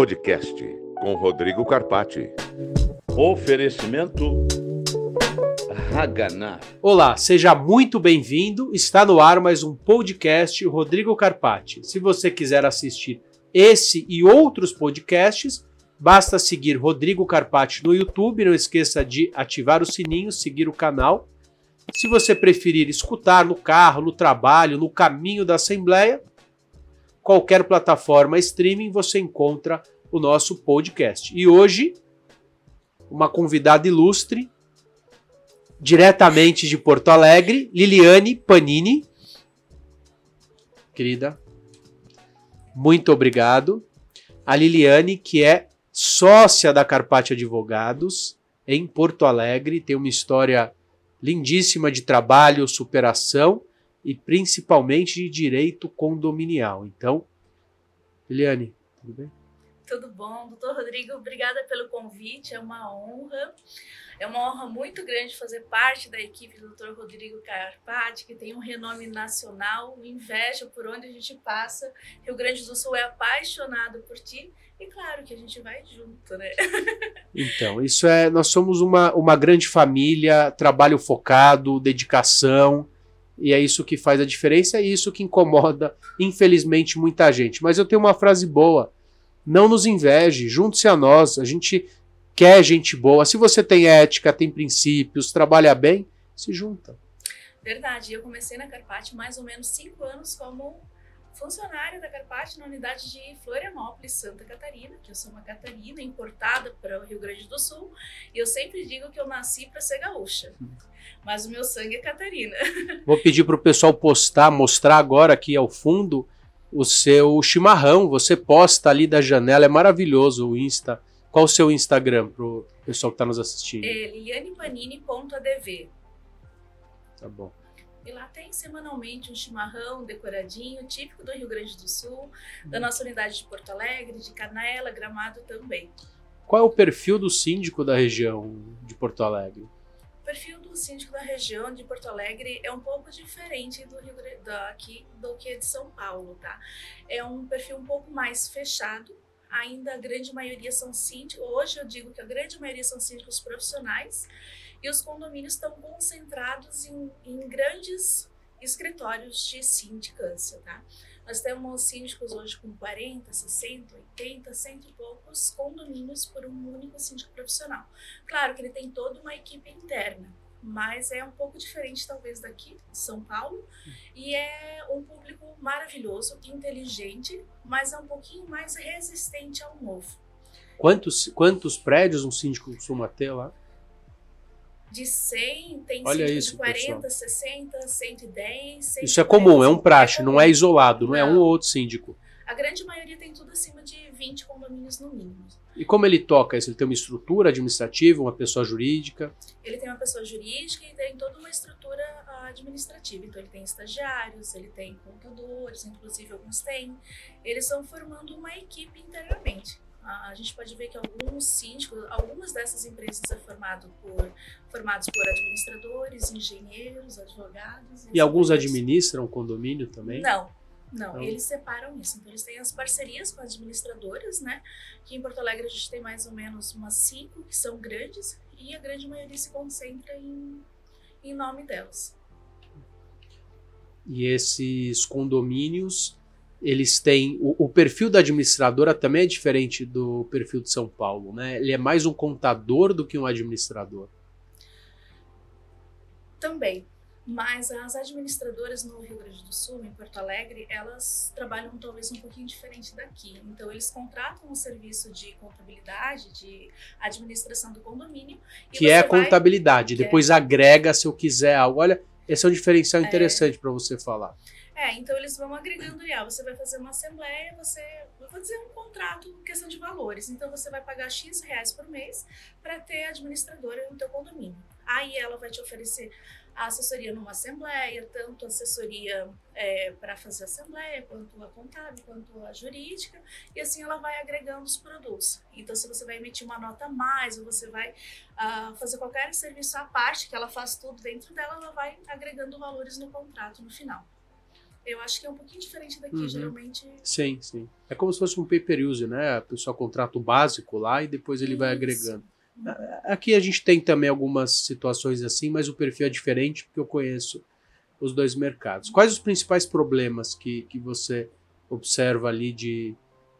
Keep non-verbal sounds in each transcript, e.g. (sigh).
Podcast com Rodrigo Carpati. Oferecimento Haganá. Olá, seja muito bem-vindo. Está no ar mais um podcast Rodrigo Carpati. Se você quiser assistir esse e outros podcasts, basta seguir Rodrigo Carpati no YouTube. Não esqueça de ativar o sininho, seguir o canal. Se você preferir escutar no carro, no trabalho, no caminho da Assembleia, qualquer plataforma streaming você encontra o nosso podcast. E hoje, uma convidada ilustre, diretamente de Porto Alegre, Liliane Panini. Querida, muito obrigado. A Liliane, que é sócia da Carpate Advogados em Porto Alegre, tem uma história lindíssima de trabalho, superação e principalmente de direito condominial. Então, Eliane, tudo bem? Tudo bom, doutor Rodrigo, obrigada pelo convite, é uma honra. É uma honra muito grande fazer parte da equipe do Dr. Rodrigo Carpati, que tem um renome nacional, inveja por onde a gente passa. Rio Grande do Sul é apaixonado por ti e claro que a gente vai junto, né? (laughs) Então, isso é. Nós somos uma, uma grande família, trabalho focado, dedicação. E é isso que faz a diferença, é isso que incomoda, infelizmente, muita gente. Mas eu tenho uma frase boa. Não nos inveje, junte-se a nós. A gente quer gente boa. Se você tem ética, tem princípios, trabalha bem, se junta. Verdade. Eu comecei na Carpate mais ou menos cinco anos como funcionária da Carpate na unidade de Florianópolis, Santa Catarina, que eu sou uma catarina importada para o Rio Grande do Sul. E eu sempre digo que eu nasci para ser gaúcha. Mas o meu sangue é catarina. Vou pedir para o pessoal postar, mostrar agora aqui ao fundo o seu chimarrão. Você posta ali da janela, é maravilhoso o Insta. Qual o seu Instagram para o pessoal que está nos assistindo? É lianepanini.adv. Tá bom. E lá tem semanalmente um chimarrão decoradinho, típico do Rio Grande do Sul, da nossa unidade de Porto Alegre, de Canela, Gramado também. Qual é o perfil do síndico da região de Porto Alegre? O perfil do síndico da região de Porto Alegre é um pouco diferente do Rio daqui do que de São Paulo, tá? É um perfil um pouco mais fechado. Ainda a grande maioria são síndicos. Hoje eu digo que a grande maioria são síndicos profissionais e os condomínios estão concentrados em, em grandes escritórios de sindicância, tá? Nós temos síndicos hoje com 40, 60, 80, cento e poucos condomínios por um único síndico profissional. Claro que ele tem toda uma equipe interna, mas é um pouco diferente talvez daqui, de São Paulo, e é um público maravilhoso, inteligente, mas é um pouquinho mais resistente ao novo. Quantos, quantos prédios um síndico costuma ter lá? De 100, tem Olha sítio isso, de 40, pessoal. 60, 110, 110. Isso é comum, é um praxe, não é isolado, não, é um Não. ou outro síndico. A grande maioria tem tudo acima de 20 condomínios no mínimo. E como ele toca isso? Ele tem uma estrutura administrativa, uma pessoa jurídica? Ele tem uma pessoa jurídica e tem toda uma estrutura ah, administrativa. Então, ele tem estagiários, ele tem contadores, inclusive alguns têm. Eles estão formando uma equipe internamente. A gente pode ver que alguns síndicos, algumas dessas empresas são formado por, formados por administradores, engenheiros, advogados. E alguns administram condomínio também? Não, não, Não. eles separam isso. Então, eles têm as parcerias com administradoras, né? Que em Porto Alegre a gente tem mais ou menos umas cinco que são grandes e a grande maioria se concentra em, em nome delas. E esses condomínios, eles têm. O, o perfil da administradora também é diferente do perfil de São Paulo, né? Ele é mais um contador do que um administrador. Também. Mas as administradoras no Rio Grande do Sul, em Porto Alegre, elas trabalham talvez um pouquinho diferente daqui. Então, eles contratam um serviço de contabilidade, de administração do condomínio. Que é você vai- contabilidade. é- Depois agrega se eu quiser algo. Olha, esse é um diferencial É. interessante para você falar. É, então eles vão agregando IA. Você vai fazer uma assembleia, você. Eu vou dizer um contrato, questão de valores. Então você vai pagar X reais por mês para ter administradora no teu condomínio. Aí ela vai te oferecer a assessoria numa assembleia, tanto assessoria é, para fazer assembleia, quanto a contábil, quanto a jurídica, e assim ela vai agregando os produtos. Então, se você vai emitir uma nota a mais, ou você vai ah, fazer qualquer serviço à parte, que ela faz tudo dentro dela, ela vai agregando valores no contrato no final. Eu acho que é um pouquinho diferente daqui, Uhum. geralmente. Sim, sim. É como se fosse um pay-per-use, né? A pessoa contrata o básico lá e depois ele vai Isso. agregando. A- Aqui a gente tem também algumas situações assim, mas o perfil é diferente porque eu conheço os dois mercados. Quais os principais problemas que, que você observa ali de,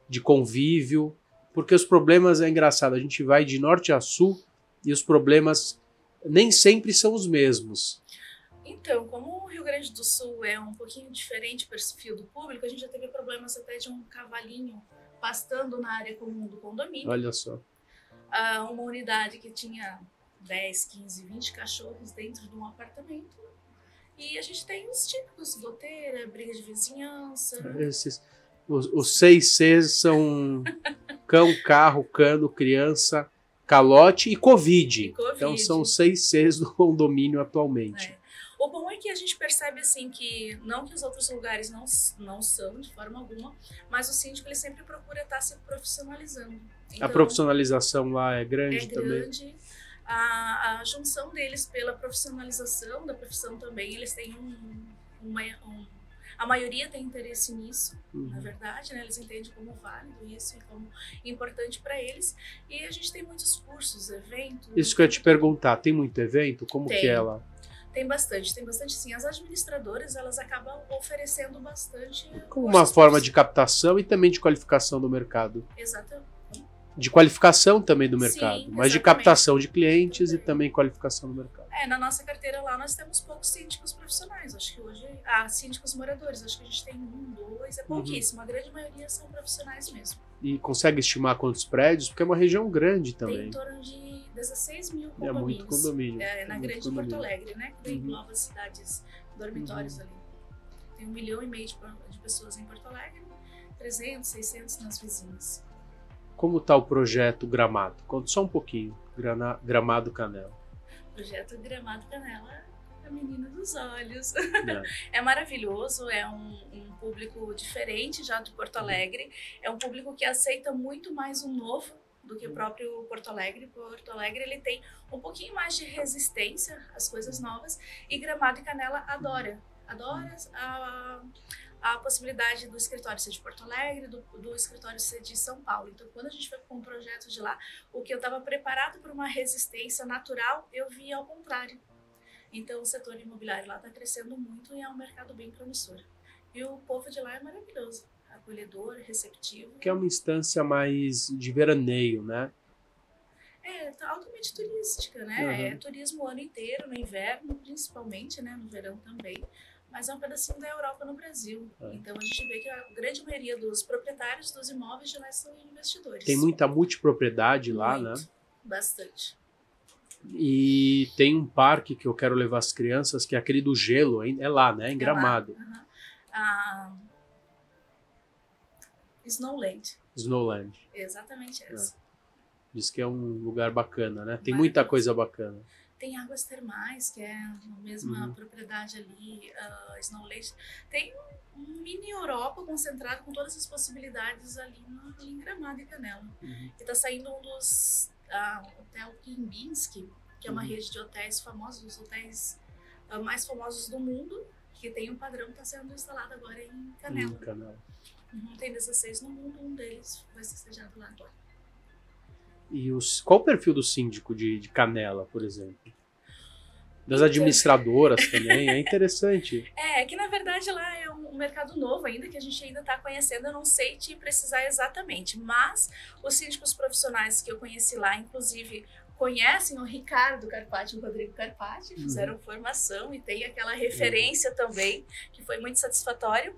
de convívio? Porque os problemas é engraçado, a gente vai de norte a sul e os problemas nem sempre são os mesmos. Então, como Grande do Sul é um pouquinho diferente o perfil do público, a gente já teve problemas até de um cavalinho pastando na área comum do condomínio. Olha só. Ah, uma unidade que tinha 10, 15, 20 cachorros dentro de um apartamento. E a gente tem os típicos, goteira, briga de vizinhança. Esses, os, os seis Cs são (laughs) cão, carro, cano, criança, calote e COVID. E Covid. Então são os seis Cs do condomínio atualmente. É. O bom é que a gente percebe assim que não que os outros lugares não, não são de forma alguma, mas o síndico ele sempre procura estar se profissionalizando. A Então, profissionalização lá é grande é também. grande. A, a junção deles pela profissionalização da profissão também, eles têm um, uma, um- a maioria tem interesse nisso, na Uhum. verdade, né? Eles entendem como válido isso e como importante para eles. E a gente tem muitos cursos, eventos. Isso que eu ia te perguntar, tem muito evento? Como Tem. que é lá? Tem bastante, tem bastante sim. As administradoras, elas acabam oferecendo bastante. Como uma forma de captação e também de qualificação do mercado. Exatamente. De qualificação também do Sim, mercado, mas de exatamente. captação de clientes e também qualificação do mercado. É, na nossa carteira lá nós temos poucos síndicos profissionais. Acho que hoje. Ah, síndicos moradores. Acho que a gente tem um, dois, Uhum. é pouquíssimo. A grande maioria são profissionais mesmo. E consegue estimar quantos prédios? Porque é uma região grande Tem também. em torno de 16 mil É condomínios. muito condomínio. É, na é muito grande condomínio. Porto Alegre, né? Que tem Uhum. novas cidades dormitórios ali. Tem um milhão e meio de, de pessoas em Porto Alegre, 300, 600 nas vizinhas. Como está o projeto Gramado? Conta só um pouquinho. Grana- Gramado Canela. Projeto Gramado Canela, a menina dos olhos. (laughs) né? É maravilhoso, é um, um público diferente já de Porto Alegre. É um público que aceita muito mais o novo do que o próprio Porto Alegre. Porto Alegre ele tem um pouquinho mais de resistência às coisas novas e Gramado e Canela adora. Adora a, a possibilidade do escritório ser de Porto Alegre, do, do escritório ser de São Paulo. Então, quando a gente foi com um projeto de lá, o que eu estava preparado para uma resistência natural, eu vi ao contrário. Então, o setor imobiliário lá está crescendo muito e é um mercado bem promissor. E o povo de lá é maravilhoso, acolhedor, receptivo. Que é uma instância mais de veraneio, né? É, tá altamente turística, né? Uhum. É turismo o ano inteiro, no inverno principalmente, né? No verão também. Mas é um pedacinho da Europa no Brasil. É. Então a gente vê que a grande maioria dos proprietários dos imóveis de lá são investidores. Tem muita multipropriedade lá, né? Muito, Bastante. E tem um parque que eu quero levar as crianças, que é aquele do gelo, é lá, né? Em Gramado. Aham. Ah, Snowland. Snowland. Exatamente essa. Diz que é um lugar bacana, né? Tem muita coisa bacana. Tem águas termais, que é a mesma Uhum. propriedade ali, uh, Snowland. Tem um mini Europa concentrado com todas as possibilidades ali, no, em Gramado e Canela. Uhum. E tá saindo um dos ah, hotel Kimbinski, que é uma Uhum. rede de hotéis famosos, os hotéis ah, mais famosos do mundo, que tem um padrão que está sendo instalado agora em Canela. Hum, Canela. Uhum, tem 16 no mundo, um deles vai ser sediado lá agora. E os, qual o perfil do síndico de, de Canela, por exemplo? Das administradoras também, é interessante. (laughs) É, que na verdade lá é um mercado novo ainda, que a gente ainda está conhecendo, eu não sei te precisar exatamente, mas os síndicos profissionais que eu conheci lá, inclusive, conhecem o Ricardo Carpati e o Rodrigo Carpati, fizeram formação e tem aquela referência também, que foi muito satisfatório.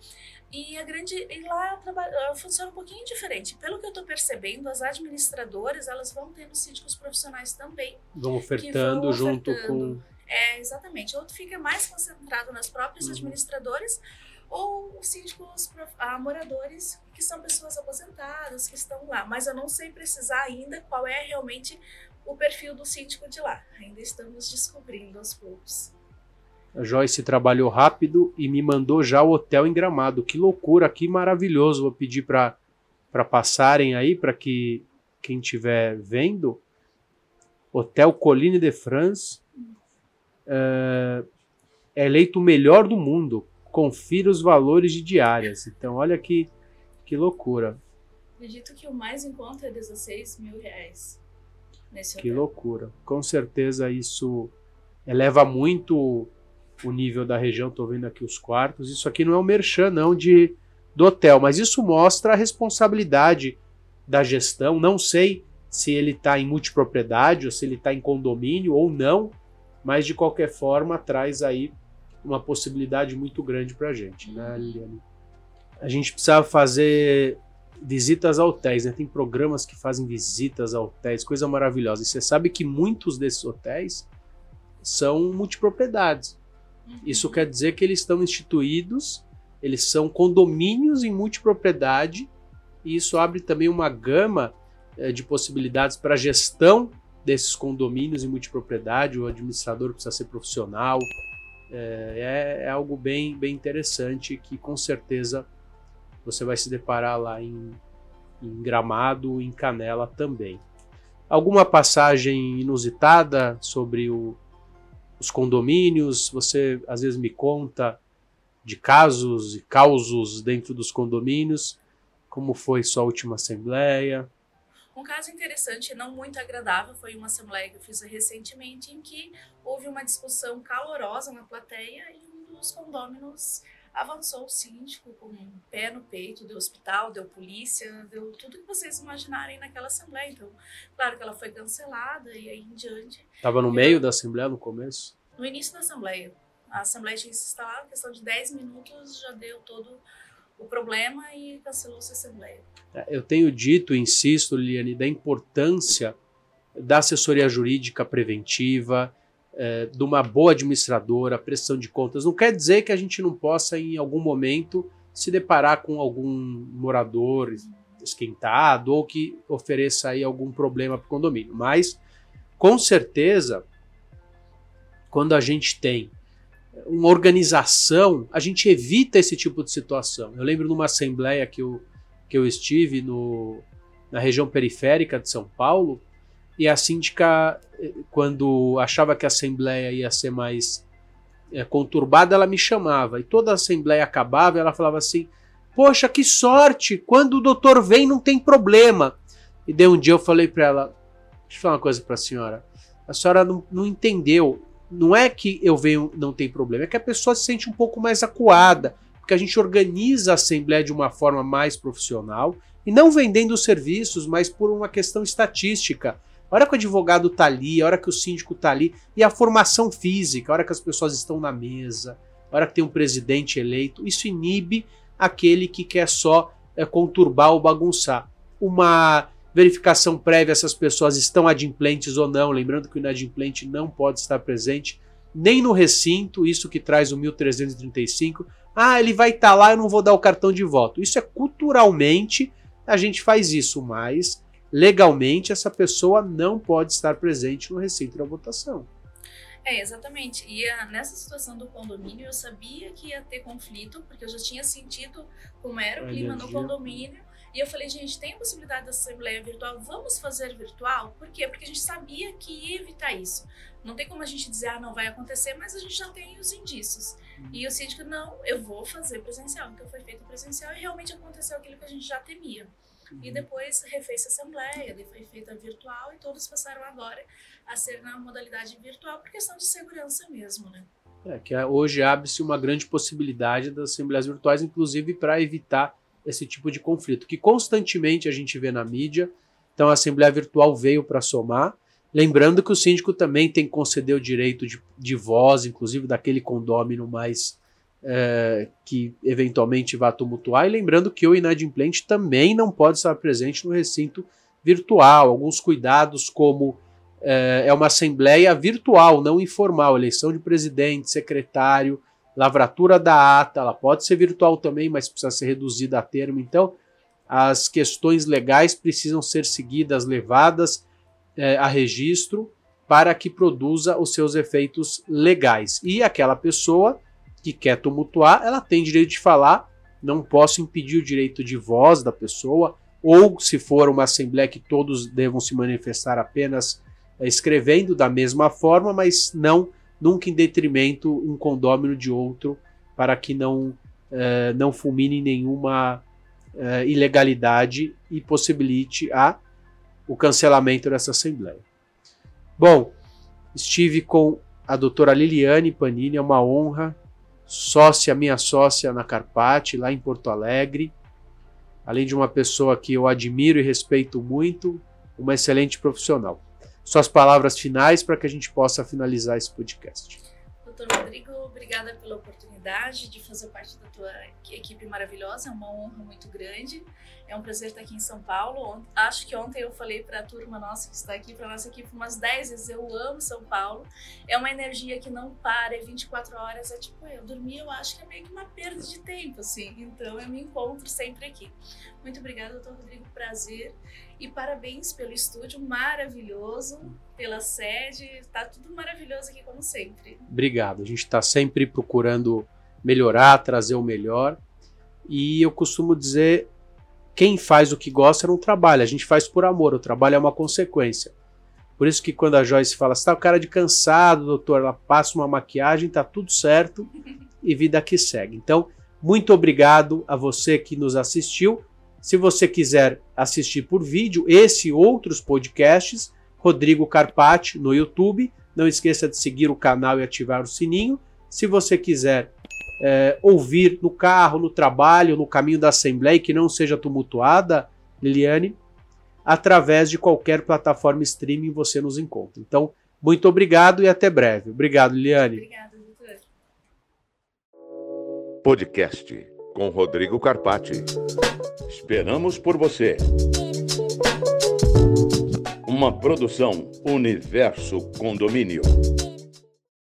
E a grande e lá traba- ah, funciona um pouquinho diferente. Pelo que eu estou percebendo, as administradoras elas vão tendo síndicos profissionais também. Vão ofertando vão junto ofertando. com. É, exatamente. Ou fica mais concentrado nas próprias Uhum. administradoras, ou os síndicos prof- ah, moradores, que são pessoas aposentadas, que estão lá. Mas eu não sei precisar ainda qual é realmente o perfil do síndico de lá. Ainda estamos descobrindo aos poucos. A Joyce trabalhou rápido e me mandou já o hotel em Gramado. Que loucura, que maravilhoso. Vou pedir para passarem aí, para que quem estiver vendo. Hotel Colline de France. É, é eleito o melhor do mundo. confira os valores de diárias. Então, olha que, que loucura. Acredito que o mais em conta é 16 mil reais. Nesse que hotel. loucura. Com certeza isso eleva muito o nível da região. Estou vendo aqui os quartos. Isso aqui não é um merchan, não, de, do hotel, mas isso mostra a responsabilidade da gestão. Não sei se ele está em multipropriedade ou se ele está em condomínio ou não, mas de qualquer forma traz aí uma possibilidade muito grande para a gente, né, Liliane? A gente precisava fazer visitas a hotéis, né? Tem programas que fazem visitas a hotéis, coisa maravilhosa. E você sabe que muitos desses hotéis são multipropriedades. Isso quer dizer que eles estão instituídos, eles são condomínios em multipropriedade, e isso abre também uma gama eh, de possibilidades para a gestão desses condomínios em multipropriedade. O administrador precisa ser profissional. É, é, é algo bem, bem interessante que com certeza você vai se deparar lá em, em Gramado, em Canela também. Alguma passagem inusitada sobre o, os condomínios? Você às vezes me conta de casos e causos dentro dos condomínios. Como foi sua última assembleia? Um caso interessante, não muito agradável, foi uma assembleia que eu fiz recentemente em que houve uma discussão calorosa na plateia e um dos condôminos avançou o síndico com um pé no peito, deu hospital, deu polícia, deu tudo que vocês imaginarem naquela assembleia. Então, claro que ela foi cancelada e aí em diante. Estava no meio da assembleia no começo? No início da assembleia. A assembleia tinha se instalado, questão de 10 minutos já deu todo o problema e cancelou-se a assembleia. Eu tenho dito, insisto, Liliane, da importância da assessoria jurídica preventiva, é, de uma boa administradora, prestação de contas. Não quer dizer que a gente não possa, em algum momento, se deparar com algum morador esquentado ou que ofereça aí algum problema para o condomínio. Mas, com certeza, quando a gente tem uma organização, a gente evita esse tipo de situação. Eu lembro numa assembleia que eu, que eu estive no, na região periférica de São Paulo, e a síndica, quando achava que a assembleia ia ser mais é, conturbada, ela me chamava. E toda a assembleia acabava ela falava assim: Poxa, que sorte! Quando o doutor vem, não tem problema. E daí um dia eu falei para ela: Deixa eu falar uma coisa para a senhora. A senhora não, não entendeu. Não é que eu venho, não tem problema, é que a pessoa se sente um pouco mais acuada, porque a gente organiza a assembleia de uma forma mais profissional e não vendendo serviços, mas por uma questão estatística. Hora que o advogado tá ali, a hora que o síndico tá ali, e a formação física, a hora que as pessoas estão na mesa, a hora que tem um presidente eleito, isso inibe aquele que quer só é, conturbar ou bagunçar. Uma verificação prévia se as pessoas estão adimplentes ou não, lembrando que o inadimplente não pode estar presente nem no recinto, isso que traz o 1335. Ah, ele vai estar tá lá, eu não vou dar o cartão de voto. Isso é culturalmente, a gente faz isso, mas legalmente essa pessoa não pode estar presente no recinto da votação. É, exatamente. E a, nessa situação do condomínio, eu sabia que ia ter conflito, porque eu já tinha sentido como era o clima no condomínio. E eu falei, gente, tem a possibilidade da assembleia virtual? Vamos fazer virtual? Por quê? Porque a gente sabia que ia evitar isso. Não tem como a gente dizer, ah, não vai acontecer, mas a gente já tem os indícios. E o síndico, não, eu vou fazer presencial. Então foi feito presencial e realmente aconteceu aquilo que a gente já temia. E depois refez a assembleia, daí foi feita virtual e todos passaram agora a ser na modalidade virtual por questão de segurança mesmo, né? É, que hoje abre-se uma grande possibilidade das assembleias virtuais, inclusive para evitar esse tipo de conflito, que constantemente a gente vê na mídia. Então a Assembleia Virtual veio para somar. Lembrando que o síndico também tem que conceder o direito de, de voz, inclusive daquele condômino mais é, que eventualmente vá tumultuar. E lembrando que o inadimplente também não pode estar presente no recinto virtual. Alguns cuidados, como é, é uma assembleia virtual, não informal, eleição de presidente, secretário, lavratura da ata, ela pode ser virtual também, mas precisa ser reduzida a termo. Então, as questões legais precisam ser seguidas, levadas é, a registro para que produza os seus efeitos legais. E aquela pessoa que quer tumultuar, ela tem direito de falar, não posso impedir o direito de voz da pessoa, ou se for uma assembleia que todos devam se manifestar apenas é, escrevendo da mesma forma, mas não nunca em detrimento um condômino de outro para que não, eh, não fulmine nenhuma eh, ilegalidade e possibilite a, o cancelamento dessa Assembleia. Bom, estive com a doutora Liliane Panini, é uma honra, sócia, minha sócia na Carpate, lá em Porto Alegre, além de uma pessoa que eu admiro e respeito muito, uma excelente profissional. Suas palavras finais para que a gente possa finalizar esse podcast. Doutor Rodrigo, obrigada pela oportunidade de fazer parte da tua equipe maravilhosa, é uma honra muito grande. É um prazer estar aqui em São Paulo. Acho que ontem eu falei para a turma nossa que está aqui, para nossa equipe, umas 10 vezes. Eu amo São Paulo. É uma energia que não para, é 24 horas. É tipo, eu dormir, eu acho que é meio que uma perda de tempo, assim. Então eu me encontro sempre aqui. Muito obrigada, doutor Rodrigo. Prazer. E parabéns pelo estúdio maravilhoso, pela sede. Está tudo maravilhoso aqui, como sempre. Obrigado. A gente está sempre procurando melhorar, trazer o melhor. E eu costumo dizer quem faz o que gosta não trabalha, a gente faz por amor, o trabalho é uma consequência. Por isso que quando a Joyce fala, você tá o cara de cansado, doutor, ela passa uma maquiagem, tá tudo certo e vida que segue. Então, muito obrigado a você que nos assistiu. Se você quiser assistir por vídeo esse e outros podcasts, Rodrigo Carpati no YouTube. Não esqueça de seguir o canal e ativar o sininho. Se você quiser é, ouvir no carro, no trabalho, no caminho da Assembleia, que não seja tumultuada, Liliane, através de qualquer plataforma streaming você nos encontra. Então, muito obrigado e até breve. Obrigado, Liliane. Obrigada, doutor. Podcast com Rodrigo Carpati. Esperamos por você. Uma produção Universo Condomínio.